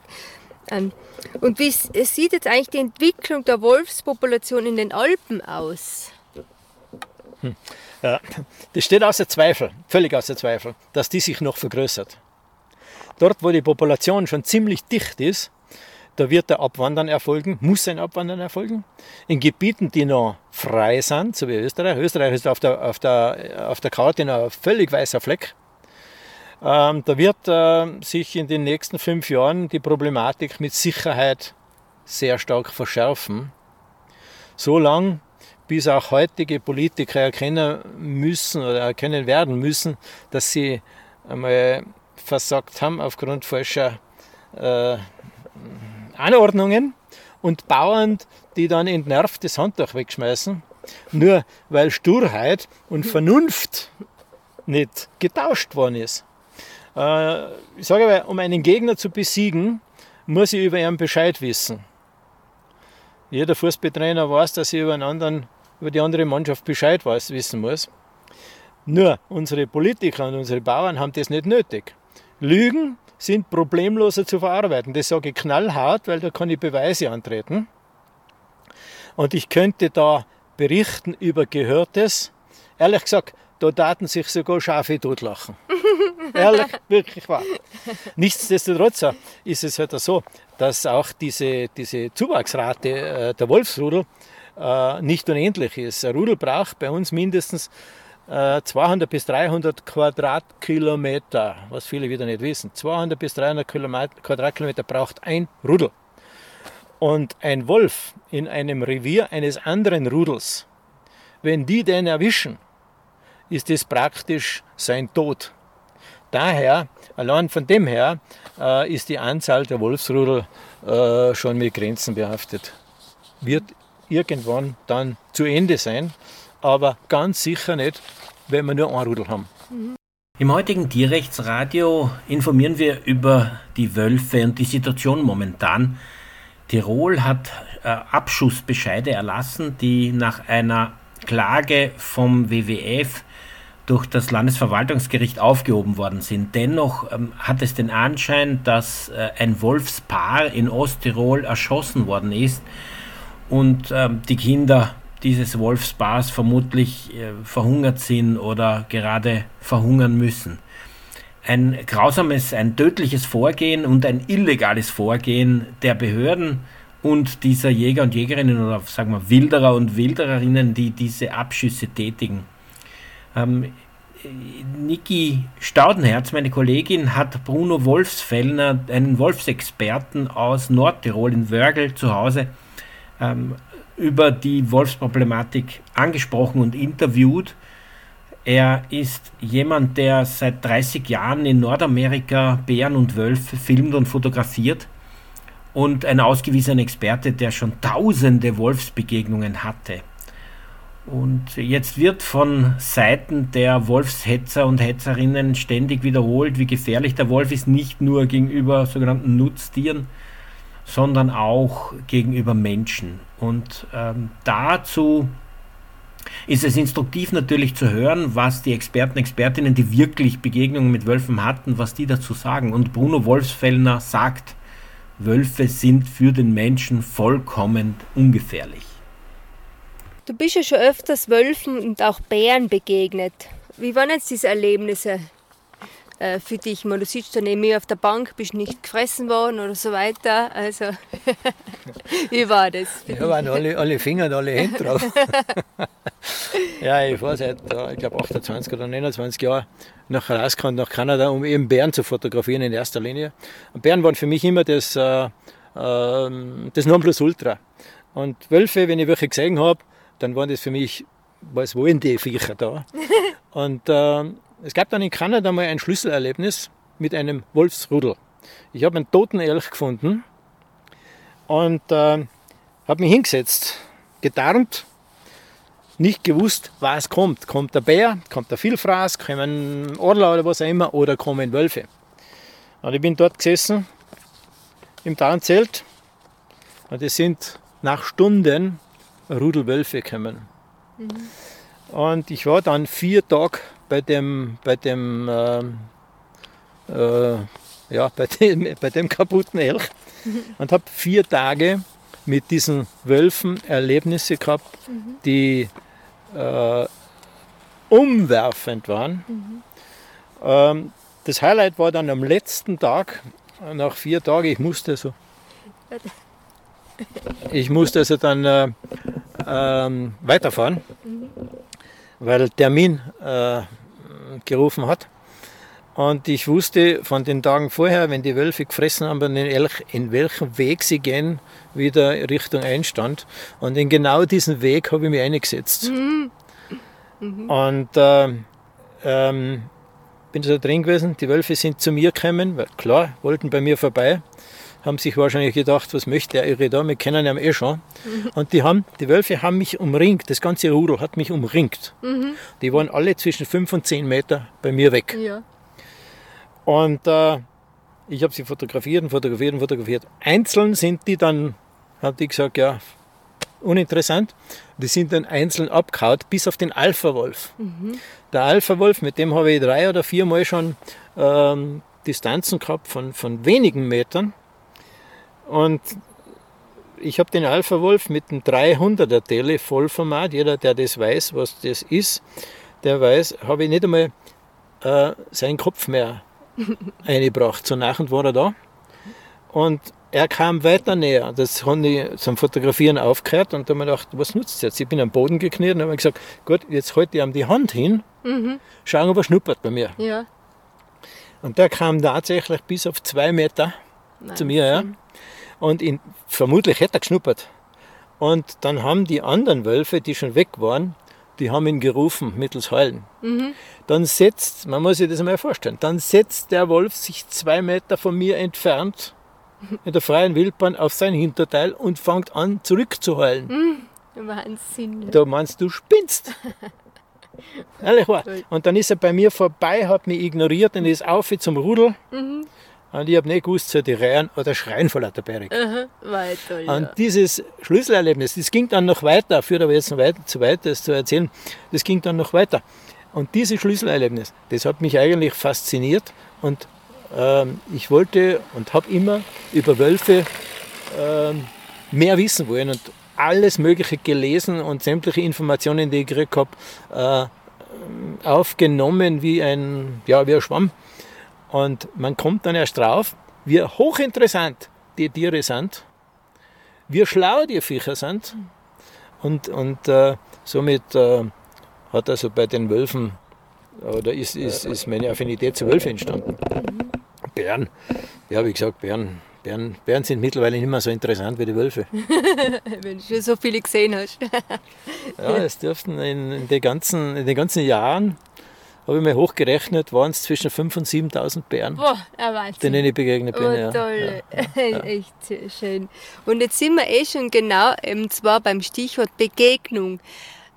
Ähm, und wie sieht jetzt eigentlich die Entwicklung der Wolfspopulation in den Alpen aus? Hm. Ja, das steht außer Zweifel, völlig außer Zweifel, dass die sich noch vergrößert. Dort, wo die Population schon ziemlich dicht ist, da wird der Abwandern erfolgen, muss ein Abwandern erfolgen. In Gebieten, die noch frei sind, so wie Österreich. Österreich ist auf der, auf der, auf der Karte noch ein völlig weißer Fleck. Ähm, da wird äh, sich in den nächsten fünf Jahren die Problematik mit Sicherheit sehr stark verschärfen. So lang, bis auch heutige Politiker erkennen müssen oder erkennen werden müssen, dass sie einmal versagt haben aufgrund falscher äh, Anordnungen und Bauern, die dann entnervt das Handtuch wegschmeißen, nur weil Sturheit und Vernunft nicht getauscht worden ist. Äh, ich sage aber, um einen Gegner zu besiegen, muss ich über ihn Bescheid wissen. Jeder Fußballtrainer weiß, dass ich über, einen anderen, über die andere Mannschaft Bescheid weiß, wissen muss. Nur unsere Politiker und unsere Bauern haben das nicht nötig. Lügen sind problemloser zu verarbeiten. Das sage ich knallhart, weil da kann ich Beweise antreten. Und ich könnte da berichten über Gehörtes. Ehrlich gesagt, da taten sich sogar Schafe totlachen. Ehrlich, wirklich wahr. Nichtsdestotrotz ist es halt so, dass auch diese, diese Zuwachsrate äh, der Wolfsrudel äh, nicht unendlich ist. Ein Rudel braucht bei uns mindestens 200 äh, bis 300 Quadratkilometer, was viele wieder nicht wissen. 200 bis 300 Quadratkilometer braucht ein Rudel. Und ein Wolf in einem Revier eines anderen Rudels, wenn die den erwischen, ist es praktisch sein Tod. Daher, allein von dem her, äh, ist die Anzahl der Wolfsrudel äh, schon mit Grenzen behaftet. Wird irgendwann dann zu Ende sein aber ganz sicher nicht, wenn wir nur ein Rudel haben. Im heutigen Tierrechtsradio informieren wir über die Wölfe und die Situation momentan. Tirol hat äh, Abschussbescheide erlassen, die nach einer Klage vom WWF durch das Landesverwaltungsgericht aufgehoben worden sind. Dennoch ähm, hat es den Anschein, dass äh, ein Wolfspaar in Osttirol erschossen worden ist und ähm, die Kinder dieses Wolfspaars vermutlich äh, verhungert sind oder gerade verhungern müssen. Ein grausames, ein tödliches Vorgehen und ein illegales Vorgehen der Behörden und dieser Jäger und Jägerinnen oder sagen wir Wilderer und Wildererinnen, die diese Abschüsse tätigen. Ähm, Niki Staudenherz, meine Kollegin, hat Bruno Wolfsfellner, einen Wolfsexperten aus Nordtirol in Wörgl zu Hause, ähm, über die Wolfsproblematik angesprochen und interviewt. Er ist jemand, der seit 30 Jahren in Nordamerika Bären und Wölfe filmt und fotografiert und ein ausgewiesener Experte, der schon tausende Wolfsbegegnungen hatte. Und jetzt wird von Seiten der Wolfshetzer und Hetzerinnen ständig wiederholt, wie gefährlich der Wolf ist, nicht nur gegenüber sogenannten Nutztieren, sondern auch gegenüber Menschen. Und ähm, dazu ist es instruktiv natürlich zu hören, was die Experten, Expertinnen, die wirklich Begegnungen mit Wölfen hatten, was die dazu sagen. Und Bruno Wolfsfellner sagt, Wölfe sind für den Menschen vollkommen ungefährlich. Du bist ja schon öfters Wölfen und auch Bären begegnet. Wie waren jetzt diese Erlebnisse? Äh, für dich. Man, du sitzt dann neben mir auf der Bank, bist nicht gefressen worden oder so weiter. Also, wie war das? Ja, waren alle, alle Finger und alle Hände drauf. ja, ich war seit, ich glaube, 28 oder 29 Jahren nach rausgekommen, nach Kanada, um eben Bären zu fotografieren in erster Linie. Und Bären waren für mich immer das, äh, äh, das Nonplusultra. Und Wölfe, wenn ich welche gesehen habe, dann waren das für mich, was wollen die Viecher da? Und äh, es gab dann in Kanada mal ein Schlüsselerlebnis mit einem Wolfsrudel. Ich habe einen toten Elch gefunden und äh, habe mich hingesetzt, getarnt, nicht gewusst, was kommt. Kommt der Bär, kommt der Vielfraß, kommen Orla oder was auch immer, oder kommen Wölfe. Und ich bin dort gesessen im Tarnzelt und es sind nach Stunden Rudelwölfe gekommen. Mhm. Und ich war dann vier Tage bei dem, bei dem, äh, äh, ja, bei dem, bei dem kaputten Elch und habe vier Tage mit diesen Wölfen Erlebnisse gehabt, mhm. die äh, umwerfend waren. Mhm. Ähm, das Highlight war dann am letzten Tag, nach vier Tagen, ich musste so. Ich musste also dann äh, ähm, weiterfahren, mhm. weil Termin äh, gerufen hat. Und ich wusste von den Tagen vorher, wenn die Wölfe gefressen haben, den Elch, in welchem Weg sie gehen, wieder Richtung Einstand. Und in genau diesen Weg habe ich mich eingesetzt. Mhm. Mhm. Und äh, ähm, bin da drin gewesen. Die Wölfe sind zu mir gekommen, weil klar, wollten bei mir vorbei. Haben sich wahrscheinlich gedacht, was möchte der Irre da? Wir kennen ihn eh schon. Mhm. Und die, haben, die Wölfe haben mich umringt. Das ganze Rudel hat mich umringt. Mhm. Die waren alle zwischen 5 und 10 Meter bei mir weg. Ja. Und äh, ich habe sie fotografiert und fotografiert und fotografiert. Einzeln sind die dann, haben die gesagt, ja, uninteressant. Die sind dann einzeln abgehauen, bis auf den Alpha-Wolf. Mhm. Der Alpha-Wolf, mit dem habe ich drei oder vier Mal schon ähm, Distanzen gehabt von, von wenigen Metern. Und ich habe den Alpha-Wolf mit dem 300er Tele Vollformat. Jeder, der das weiß, was das ist, der weiß, habe ich nicht einmal äh, seinen Kopf mehr eingebracht. So nachher war er da. Und er kam weiter näher. Das haben die zum Fotografieren aufgehört und da habe ich gedacht, was nutzt es jetzt? Ich bin am Boden gekniet und habe gesagt, gut, jetzt halte ich ihm die Hand hin, mhm. schauen, ob er schnuppert bei mir. Ja. Und der kam tatsächlich bis auf zwei Meter Nein. zu mir. Ja. Und ihn, vermutlich hätte er geschnuppert. Und dann haben die anderen Wölfe, die schon weg waren, die haben ihn gerufen mittels Heulen. Mhm. Dann setzt, man muss sich das mal vorstellen, dann setzt der Wolf sich zwei Meter von mir entfernt in der freien Wildbahn auf sein Hinterteil und fängt an zurückzuheulen. Mhm. Wahnsinn. Da meinst du, spinnst. Ehrlich wahr. Und dann ist er bei mir vorbei, hat mich ignoriert und ist auf zum Rudel. Mhm. Und ich habe nicht gewusst, soll die rein oder schreien vor lauter Berg. Weiter, ja. Und dieses Schlüsselerlebnis, das ging dann noch weiter, führt aber jetzt weiter, zu weit, das zu erzählen, das ging dann noch weiter. Und dieses Schlüsselerlebnis, das hat mich eigentlich fasziniert und ähm, ich wollte und habe immer über Wölfe ähm, mehr wissen wollen und alles Mögliche gelesen und sämtliche Informationen, die ich gekriegt habe, äh, aufgenommen wie ein, ja, wie ein Schwamm. Und man kommt dann erst drauf, wie hochinteressant die Tiere sind, wie schlau die Viecher sind. Und, und äh, somit äh, hat also bei den Wölfen, oder ist, ist, ist meine Affinität zu Wölfen entstanden. Bären, ja, wie gesagt, Bären, Bären, Bären sind mittlerweile nicht mehr so interessant wie die Wölfe. Wenn du schon so viele gesehen hast. ja, es dürften in, in, den ganzen, in den ganzen Jahren, habe ich mir hochgerechnet, waren es zwischen 5.000 und 7.000 Bären, Boah, Wahnsinn. denen ich begegnet bin. Oh, ja. toll, ja. Ja. echt schön. Und jetzt sind wir eh schon genau, eben zwar beim Stichwort Begegnung.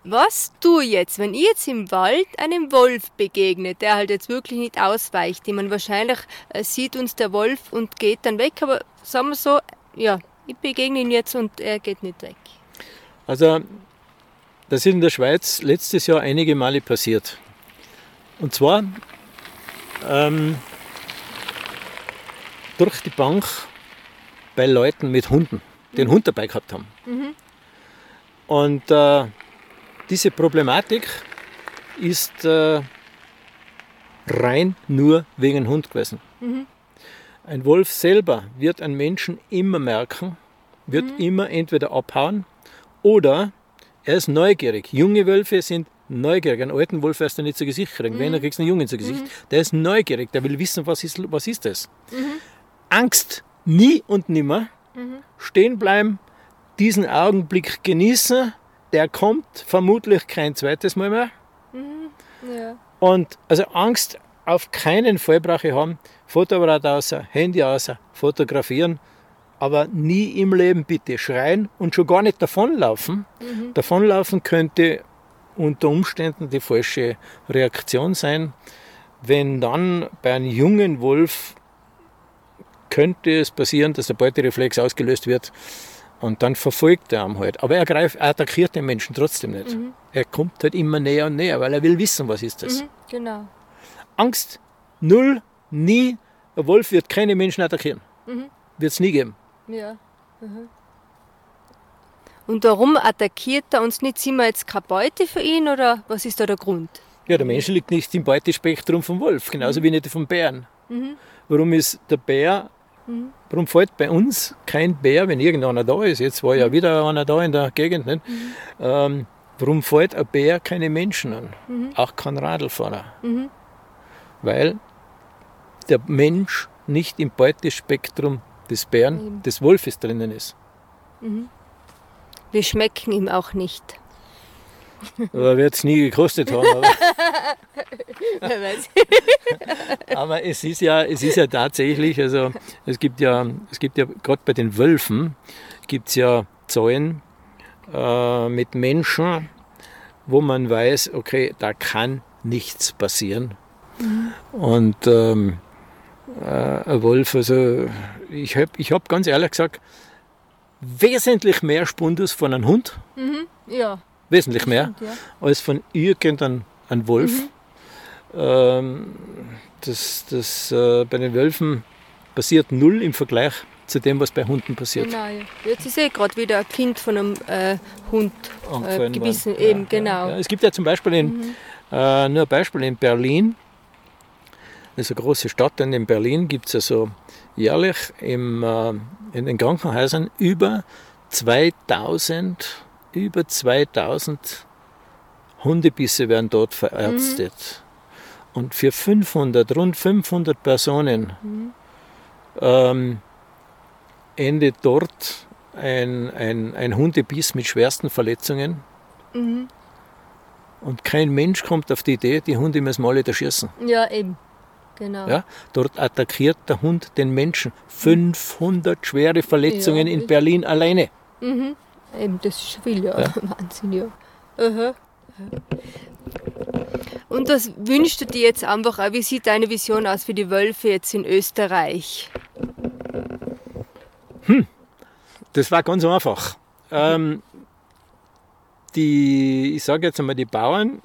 Was tue ich jetzt, wenn ich jetzt im Wald einem Wolf begegne, der halt jetzt wirklich nicht ausweicht? Ich meine, wahrscheinlich äh, sieht uns der Wolf und geht dann weg, aber sagen wir so, ja, ich begegne ihn jetzt und er geht nicht weg. Also, das ist in der Schweiz letztes Jahr einige Male passiert. Und zwar ähm, durch die Bank bei Leuten mit Hunden, die einen. Hund dabei gehabt haben. Mhm. Und äh, diese Problematik ist äh, rein nur wegen Hund gewesen. Mhm. Ein Wolf selber wird einen Menschen immer merken, wird mhm. immer entweder abhauen oder er ist neugierig. Junge Wölfe sind neugierig. Einen alten Wolf wirst du nicht zu Gesicht kriegen. Mhm. Wenn, er kriegst du einen Jungen zu Gesicht. Mhm. Der ist neugierig, der will wissen, was ist, was ist das. Mhm. Angst nie und nimmer. Mhm. Stehen bleiben, diesen Augenblick genießen der kommt vermutlich kein zweites Mal mehr. Mhm. Ja. Und also Angst auf keinen Fall brauche ich haben. Fotoapparat außer, Handy außer, fotografieren, aber nie im Leben bitte schreien und schon gar nicht davonlaufen. Mhm. Davonlaufen könnte unter Umständen die falsche Reaktion sein. Wenn dann bei einem jungen Wolf könnte es passieren, dass der Beutereflex ausgelöst wird Und dann verfolgt er ihn halt. Aber er, greift, er attackiert den Menschen trotzdem nicht. Mhm. Er kommt halt immer näher und näher, weil er will wissen, was ist das. Mhm, genau. Angst, null, nie. Ein Wolf wird keine Menschen attackieren. Mhm. Wird es nie geben. Ja. Mhm. Und warum attackiert er uns nicht? Sind wir jetzt keine Beute für ihn oder was ist da der Grund? Ja, der Mensch liegt nicht im Beutespektrum vom Wolf, genauso mhm. wie nicht vom Bären. Mhm. Warum ist der Bär, mhm. warum fällt bei uns kein Bär, wenn irgendeiner da ist? Jetzt war ja mhm. wieder einer da in der Gegend. Nicht? Mhm. Ähm, warum fällt ein Bär keine Menschen an? Mhm. Auch kein Radlfahrer. Weil der Mensch nicht im Beutespektrum des Bären, des Wolfes drinnen ist. Wir schmecken ihm auch nicht. Aber wird es nie gekostet haben. Aber, aber, es, ist ja, es ist ja tatsächlich, also es gibt ja, es gibt ja gerade bei den Wölfen gibt es ja Zahlen äh, mit Menschen, wo man weiß, okay, da kann nichts passieren. Mhm. Und ähm, äh, ein Wolf, also ich habe ich hab ganz ehrlich gesagt, wesentlich mehr Spundus von einem Hund. Mhm, ja. Wesentlich mehr stimmt, ja. als von irgendeinem Wolf. Mhm. Ähm, das, das äh, bei den Wölfen passiert null im Vergleich zu dem, was bei Hunden passiert. Genau, ja. Jetzt ist eh gerade wieder ein Kind von einem äh, Hund äh, gebissen. Eben, ja, genau. Ja. Es gibt ja zum Beispiel in, mhm. äh, nur ein Beispiel in Berlin, das ist eine große Stadt, und in Berlin gibt es ja so jährlich im, äh, in den Krankenhäusern über 2000, über 2000 Hundebisse werden dort verärztet. Mhm. Und für 500, rund 500 Personen mhm. ähm, endet dort ein, ein, ein Hundebiss mit schwersten Verletzungen. Mhm. Und kein Mensch kommt auf die Idee, die Hunde müssen mal alle erschießen. Ja, eben. Genau. Ja, dort attackiert der Hund den Menschen. 500 schwere Verletzungen ja, in Berlin alleine. Mhm. Eben, das ist viel, ja. ja. Wahnsinn, ja. Aha. Und was wünschst du dir jetzt einfach auch? Wie sieht deine Vision aus für die Wölfe jetzt in Österreich? Hm, das war ganz einfach. Ähm, die, ich sage jetzt einmal, die Bauern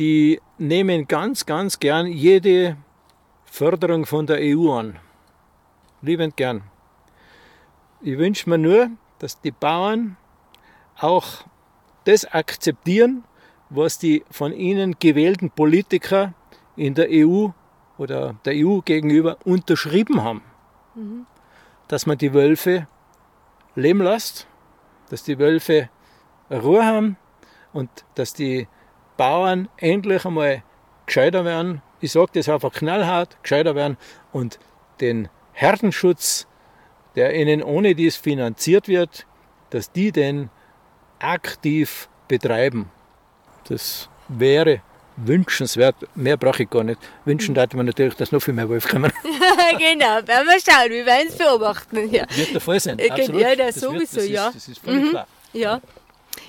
die nehmen ganz, ganz gern jede Förderung von der EU an. Liebend gern. Ich wünsche mir nur, dass die Bauern auch das akzeptieren, was die von ihnen gewählten Politiker in der EU oder der EU gegenüber unterschrieben haben. Mhm. Dass man die Wölfe leben lässt, dass die Wölfe Ruhe haben und dass die Bauern endlich einmal gescheiter werden. Ich sage das einfach knallhart, gescheiter werden und den Herdenschutz, der ihnen ohne dies finanziert wird, dass die den aktiv betreiben. Das wäre wünschenswert. Mehr brauche ich gar nicht. Wünschen darf man natürlich, dass noch viel mehr Wolf kommen. genau, werden wir schauen, wir werden es beobachten. Ja. Wird der Fall sein. Äh, Absolut. Ja, das, das sowieso, wird, das ja. Ist, das ist völlig mhm. klar. Ja.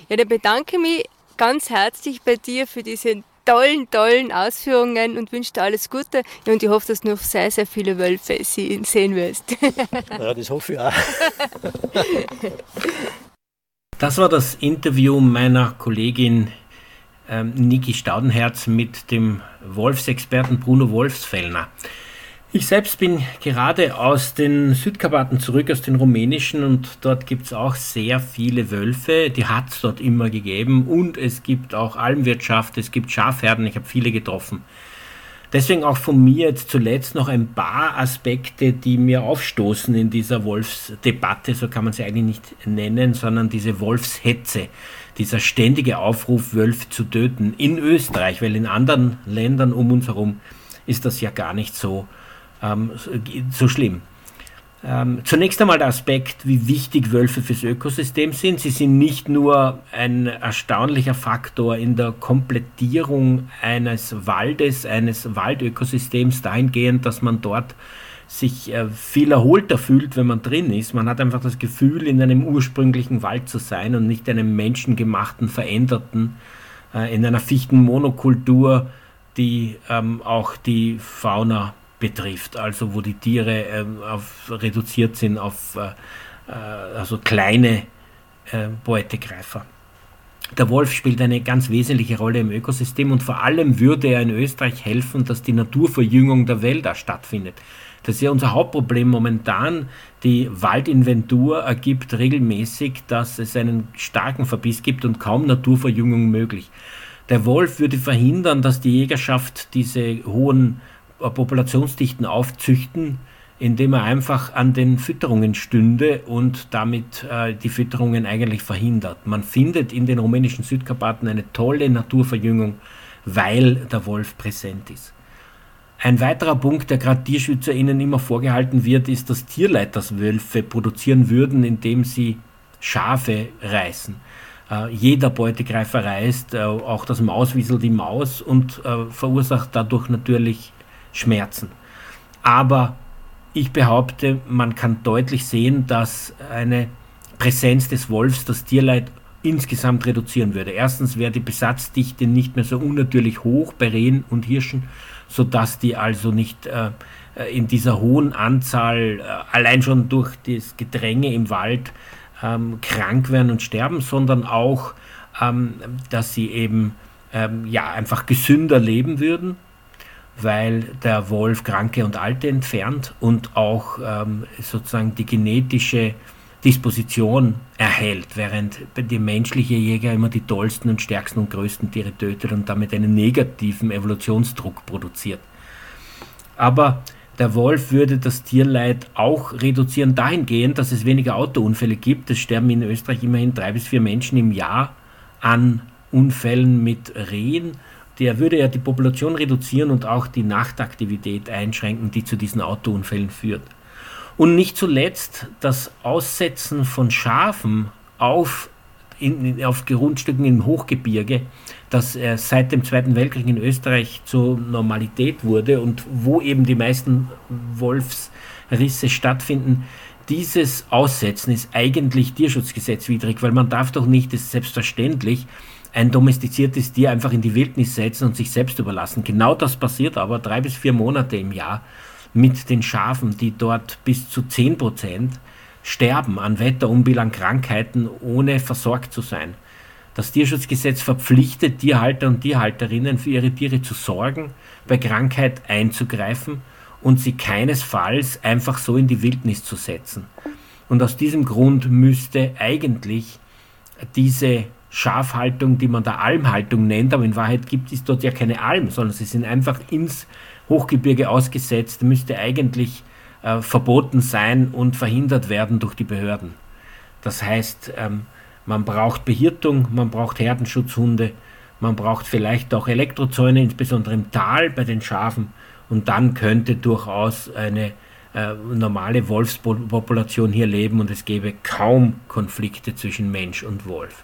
ja, dann bedanke ich mich ganz herzlich bei dir für diese tollen, tollen Ausführungen und wünsche dir alles Gute. Und ich hoffe, dass du noch sehr, sehr viele Wölfe sehen wirst. Ja, das hoffe ich auch. Das war das Interview meiner Kollegin ähm, Niki Staudenherz mit dem Wolfsexperten Bruno Wolfsfellner. Ich selbst bin gerade aus den Südkarpaten zurück, aus den rumänischen und dort gibt es auch sehr viele Wölfe. Die hat es dort immer gegeben und es gibt auch Almwirtschaft, es gibt Schafherden, ich habe viele getroffen. Deswegen auch von mir jetzt zuletzt noch ein paar Aspekte, die mir aufstoßen in dieser Wolfsdebatte, so kann man sie eigentlich nicht nennen, sondern diese Wolfshetze, dieser ständige Aufruf, Wölfe zu töten in Österreich, weil in anderen Ländern um uns herum ist das ja gar nicht so ähm, so schlimm. Ähm, zunächst einmal der Aspekt, wie wichtig Wölfe fürs Ökosystem sind. Sie sind nicht nur ein erstaunlicher Faktor in der Komplettierung eines Waldes, eines Waldökosystems dahingehend, dass man dort sich äh, viel erholter fühlt, wenn man drin ist. Man hat einfach das Gefühl, in einem ursprünglichen Wald zu sein und nicht einem menschengemachten, veränderten, äh, in einer Fichtenmonokultur, die ähm, auch die Fauna betrifft, also wo die Tiere ähm, auf, reduziert sind auf, äh, äh, also kleine äh, Beutegreifer. Der Wolf spielt eine ganz wesentliche Rolle im Ökosystem und vor allem würde er in Österreich helfen, dass die Naturverjüngung der Wälder stattfindet. Das ist ja unser Hauptproblem momentan. Die Waldinventur ergibt regelmäßig, dass es einen starken Verbiss gibt und kaum Naturverjüngung möglich. Der Wolf würde verhindern, dass die Jägerschaft diese hohen Populationsdichten aufzüchten indem er einfach an den Fütterungen stünde und damit äh, die Fütterungen eigentlich verhindert. Man findet in den rumänischen Südkarpaten eine tolle Naturverjüngung, weil der Wolf präsent ist. Ein weiterer Punkt, der gerade TierschützerInnen immer vorgehalten wird, ist, dass Tierleiterswölfe produzieren würden, indem sie Schafe reißen. Äh, jeder Beutegreifer reißt, äh, auch das Mauswiesel die Maus und äh, verursacht dadurch natürlich Schmerzen. Aber ich behaupte, man kann deutlich sehen, dass eine Präsenz des Wolfs das Tierleid insgesamt reduzieren würde. Erstens wäre die Besatzdichte nicht mehr so unnatürlich hoch bei Rehen und Hirschen, sodass die also nicht äh, in dieser hohen Anzahl äh, allein schon durch das Gedränge im Wald ähm, krank werden und sterben, sondern auch, ähm, dass sie eben ähm, ja, einfach gesünder leben würden weil der Wolf Kranke und Alte entfernt und auch ähm, sozusagen die genetische Disposition erhält, während der menschliche Jäger immer die tollsten und stärksten und größten Tiere tötet und damit einen negativen Evolutionsdruck produziert. Aber der Wolf würde das Tierleid auch reduzieren dahingehend, dass es weniger Autounfälle gibt. Es sterben in Österreich immerhin drei bis vier Menschen im Jahr an Unfällen mit Rehen der würde ja die Population reduzieren und auch die Nachtaktivität einschränken, die zu diesen Autounfällen führt. Und nicht zuletzt das Aussetzen von Schafen auf, in, auf Grundstücken im Hochgebirge, das äh, seit dem Zweiten Weltkrieg in Österreich zur Normalität wurde und wo eben die meisten Wolfsrisse stattfinden, dieses Aussetzen ist eigentlich tierschutzgesetzwidrig, weil man darf doch nicht, das ist selbstverständlich, ein domestiziertes Tier einfach in die Wildnis setzen und sich selbst überlassen. Genau das passiert aber drei bis vier Monate im Jahr mit den Schafen, die dort bis zu zehn Prozent sterben an Wetterunbill, an Krankheiten, ohne versorgt zu sein. Das Tierschutzgesetz verpflichtet Tierhalter und Tierhalterinnen für ihre Tiere zu sorgen, bei Krankheit einzugreifen und sie keinesfalls einfach so in die Wildnis zu setzen. Und aus diesem Grund müsste eigentlich diese Schafhaltung, die man da Almhaltung nennt, aber in Wahrheit gibt es dort ja keine Alm, sondern sie sind einfach ins Hochgebirge ausgesetzt, müsste eigentlich äh, verboten sein und verhindert werden durch die Behörden. Das heißt, ähm, man braucht Behirtung, man braucht Herdenschutzhunde, man braucht vielleicht auch Elektrozäune, insbesondere im Tal bei den Schafen, und dann könnte durchaus eine äh, normale Wolfspopulation hier leben und es gäbe kaum Konflikte zwischen Mensch und Wolf.